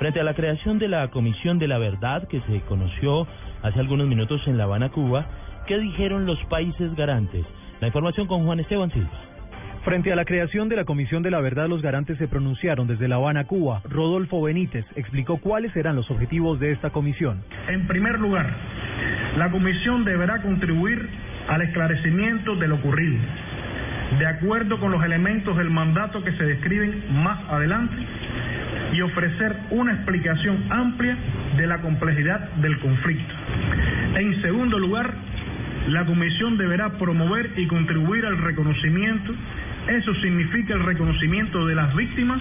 Frente a la creación de la Comisión de la Verdad que se conoció hace algunos minutos en La Habana, Cuba, ¿qué dijeron los países garantes? La información con Juan Esteban Silva. Frente a la creación de la Comisión de la Verdad, los garantes se pronunciaron desde La Habana, Cuba. Rodolfo Benítez explicó cuáles serán los objetivos de esta comisión. En primer lugar, la comisión deberá contribuir al esclarecimiento de lo ocurrido, de acuerdo con los elementos del mandato que se describen más adelante, y ofrecer una explicación amplia de la complejidad del conflicto. En segundo lugar, la comisión deberá promover y contribuir al reconocimiento eso significa el reconocimiento de las víctimas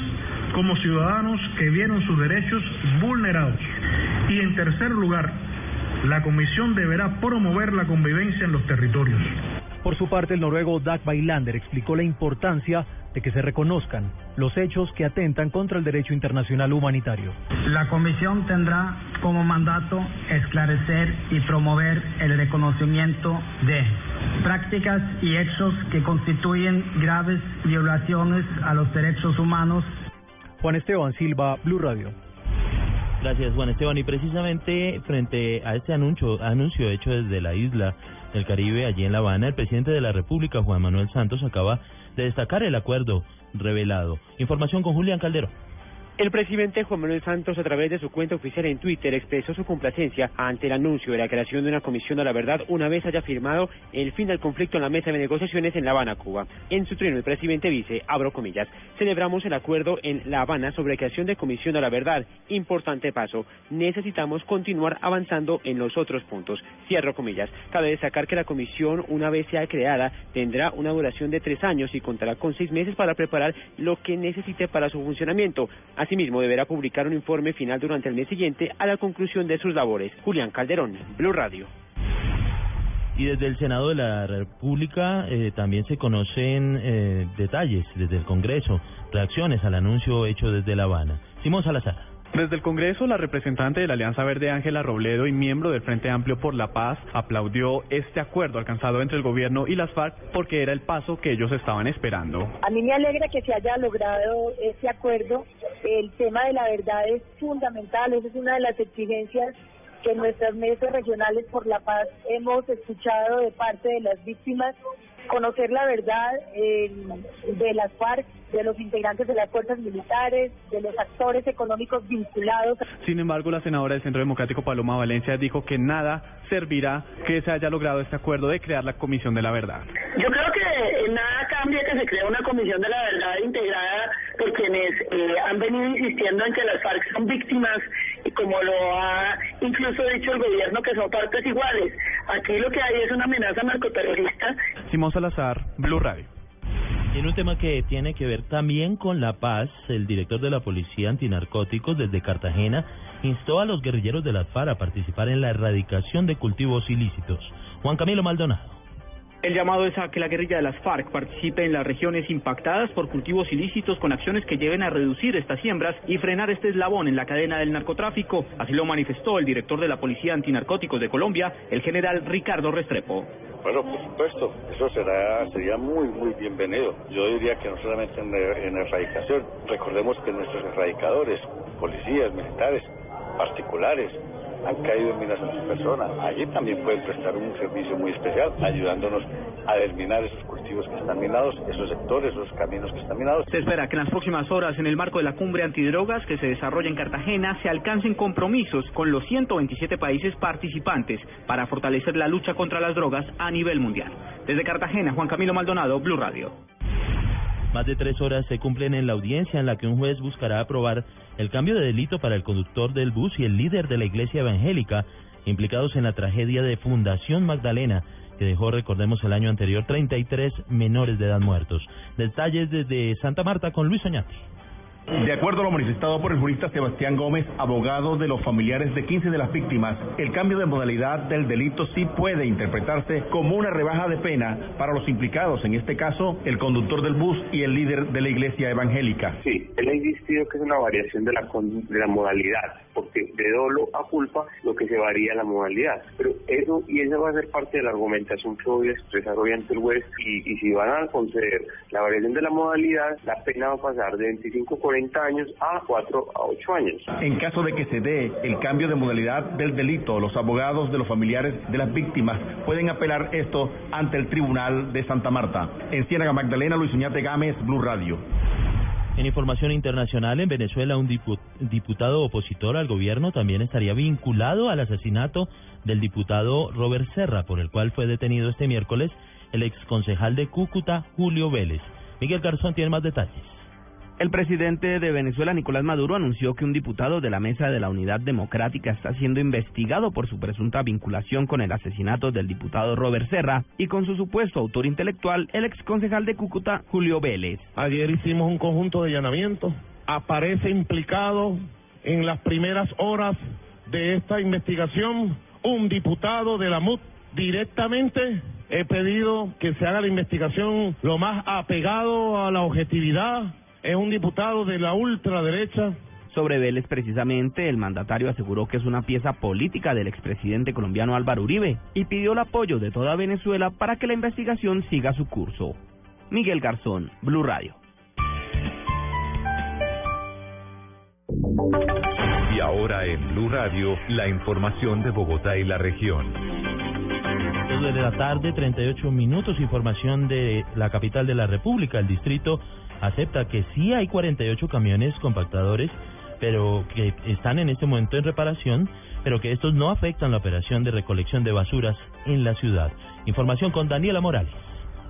como ciudadanos que vieron sus derechos vulnerados. Y en tercer lugar, la Comisión deberá promover la convivencia en los territorios. Por su parte, el noruego Dag Bailander explicó la importancia de que se reconozcan los hechos que atentan contra el derecho internacional humanitario. La Comisión tendrá como mandato esclarecer y promover el reconocimiento de prácticas y hechos que constituyen graves violaciones a los derechos humanos. Juan Esteban Silva, Blue Radio. Gracias, Juan Esteban. Y precisamente frente a este anuncio, anuncio hecho desde la isla del Caribe, allí en La Habana, el presidente de la República, Juan Manuel Santos, acaba de destacar el acuerdo revelado. Información con Julián Caldero. El presidente Juan Manuel Santos, a través de su cuenta oficial en Twitter, expresó su complacencia ante el anuncio de la creación de una comisión a la verdad una vez haya firmado el fin del conflicto en la mesa de negociaciones en La Habana, Cuba. En su trino, el presidente dice, abro comillas, celebramos el acuerdo en La Habana sobre creación de comisión a la verdad. Importante paso. Necesitamos continuar avanzando en los otros puntos. Cierro comillas. Cabe destacar que la comisión, una vez sea creada, tendrá una duración de tres años y contará con seis meses para preparar lo que necesite para su funcionamiento. Asimismo, deberá publicar un informe final durante el mes siguiente a la conclusión de sus labores. Julián Calderón, Blue Radio. Y desde el Senado de la República eh, también se conocen eh, detalles desde el Congreso, reacciones al anuncio hecho desde La Habana. Simón Salazar. Desde el Congreso, la representante de la Alianza Verde, Ángela Robledo, y miembro del Frente Amplio por la Paz, aplaudió este acuerdo alcanzado entre el gobierno y las FARC porque era el paso que ellos estaban esperando. A mí me alegra que se haya logrado este acuerdo. El tema de la verdad es fundamental, esa es una de las exigencias que nuestras mesas regionales por la paz hemos escuchado de parte de las víctimas conocer la verdad eh, de las FARC, de los integrantes de las fuerzas militares, de los actores económicos vinculados. Sin embargo, la senadora del Centro Democrático Paloma Valencia dijo que nada servirá que se haya logrado este acuerdo de crear la Comisión de la Verdad. Yo creo que nada cambia que se cree una Comisión de la Verdad integrada por quienes eh, han venido insistiendo en que las FARC son víctimas y como lo ha incluso dicho el gobierno que son partes iguales. Aquí lo que hay es una amenaza narcoterrorista. Simón Salazar, Blue Radio. En un tema que tiene que ver también con la paz, el director de la Policía Antinarcóticos desde Cartagena instó a los guerrilleros de las FARC a participar en la erradicación de cultivos ilícitos. Juan Camilo Maldonado. El llamado es a que la guerrilla de las FARC participe en las regiones impactadas por cultivos ilícitos con acciones que lleven a reducir estas siembras y frenar este eslabón en la cadena del narcotráfico. Así lo manifestó el director de la Policía Antinarcóticos de Colombia, el general Ricardo Restrepo. Bueno, por supuesto, eso será sería muy, muy bienvenido. Yo diría que no solamente en, en erradicación, recordemos que nuestros erradicadores, policías, militares, particulares, han caído en minas sus personas. Allí también pueden prestar un servicio muy especial, ayudándonos a terminar esos cultivos que están minados, esos sectores, esos caminos que están minados. Se espera que en las próximas horas, en el marco de la cumbre antidrogas que se desarrolla en Cartagena, se alcancen compromisos con los 127 países participantes para fortalecer la lucha contra las drogas a nivel mundial. Desde Cartagena, Juan Camilo Maldonado, Blue Radio. Más de tres horas se cumplen en la audiencia en la que un juez buscará aprobar el cambio de delito para el conductor del bus y el líder de la iglesia evangélica implicados en la tragedia de Fundación Magdalena que dejó, recordemos, el año anterior 33 menores de edad muertos. Detalles desde Santa Marta con Luis Oñate. De acuerdo a lo manifestado por el jurista Sebastián Gómez, abogado de los familiares de 15 de las víctimas, el cambio de modalidad del delito sí puede interpretarse como una rebaja de pena para los implicados, en este caso, el conductor del bus y el líder de la iglesia evangélica. Sí, él ha insistido que es una variación de la, de la modalidad, de dolo a culpa lo que se varía la modalidad. Pero eso, y esa va a ser parte de la argumentación que voy a expresar hoy ante el juez, y, si van a conceder la variación de la modalidad, la pena va a pasar de 25 40 años a 4 a 8 años. En caso de que se dé el cambio de modalidad del delito, los abogados de los familiares de las víctimas pueden apelar esto ante el Tribunal de Santa Marta. En Ciénaga Magdalena, Luis Uñate Gámez, Blue Radio. En información internacional, en Venezuela, un diputado opositor al gobierno también estaría vinculado al asesinato del diputado Robert Serra, por el cual fue detenido este miércoles el exconcejal de Cúcuta, Julio Vélez. Miguel Garzón tiene más detalles. El presidente de Venezuela, Nicolás Maduro, anunció que un diputado de la Mesa de la Unidad Democrática está siendo investigado por su presunta vinculación con el asesinato del diputado Robert Serra y con su supuesto autor intelectual, el exconcejal de Cúcuta, Julio Vélez. Ayer hicimos un conjunto de allanamientos. Aparece implicado en las primeras horas de esta investigación un diputado de la MUT directamente he pedido que se haga la investigación lo más apegado a la objetividad, es un diputado de la ultraderecha. Sobre Vélez, precisamente, el mandatario aseguró que es una pieza política del expresidente colombiano Álvaro Uribe y pidió el apoyo de toda Venezuela para que la investigación siga su curso. Miguel Garzón, Blue Radio. Y ahora en Blue Radio, la información de Bogotá y la región. De la tarde, 38 minutos, información de la capital de la República, el distrito acepta que sí hay 48 camiones compactadores, pero que están en este momento en reparación, pero que estos no afectan la operación de recolección de basuras en la ciudad. Información con Daniela Morales.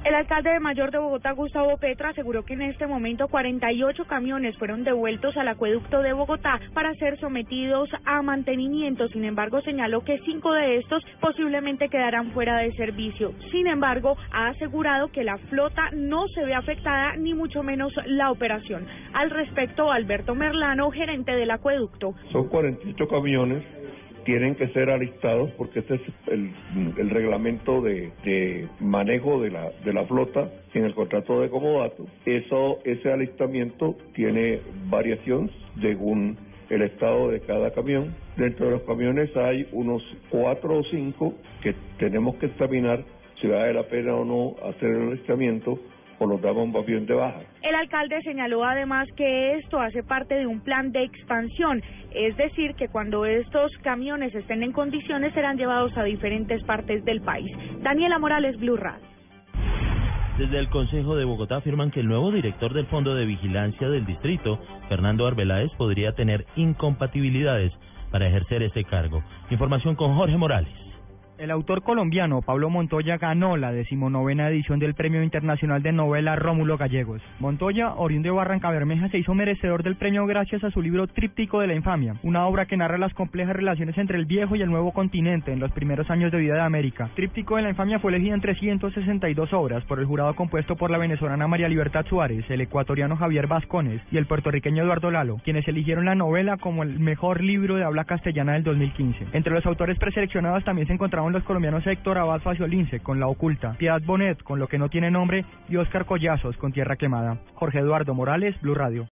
El alcalde de Mayor de Bogotá, Gustavo Petro, aseguró que en este momento 48 camiones fueron devueltos al acueducto de Bogotá para ser sometidos a mantenimiento. Sin embargo, señaló que cinco de estos posiblemente quedarán fuera de servicio. Sin embargo, ha asegurado que la flota no se ve afectada ni mucho menos la operación. Al respecto, Alberto Merlano, gerente del acueducto. Son 48 camiones tienen que ser alistados porque este es el, reglamento de, de, manejo de la, de la flota en el contrato de comodato. Eso, ese alistamiento tiene variación según el estado de cada camión. Dentro de los camiones hay unos cuatro o cinco que tenemos que examinar si vale la pena o no hacer el alistamiento o los damos bien de baja. El alcalde señaló además que esto hace parte de un plan de expansión, es decir, que cuando estos camiones estén en condiciones serán llevados a diferentes partes del país. Daniela Morales, Blue Radio. Desde el Consejo de Bogotá afirman que el nuevo director del Fondo de Vigilancia del Distrito, Fernando Arbeláez, podría tener incompatibilidades para ejercer ese cargo. Información con Jorge Morales. El autor colombiano Pablo Montoya ganó la decimonovena edición del Premio Internacional de Novela Rómulo Gallegos. Montoya, oriundo de Barranca Bermeja, se hizo merecedor del premio gracias a su libro Tríptico de la Infamia, una obra que narra las complejas relaciones entre el viejo y el nuevo continente en los primeros años de vida de América. Tríptico de la Infamia fue elegida entre 162 obras por el jurado compuesto por la venezolana María Libertad Suárez, el ecuatoriano Javier Vascones y el puertorriqueño Eduardo Lalo, quienes eligieron la novela como el mejor libro de habla castellana del 2015. Entre los autores preseleccionados también se encontraban los colombianos Héctor Abad Faciolince con La Oculta, Piedad Bonet con Lo que no tiene nombre y Oscar Collazos con Tierra Quemada. Jorge Eduardo Morales, Blue Radio.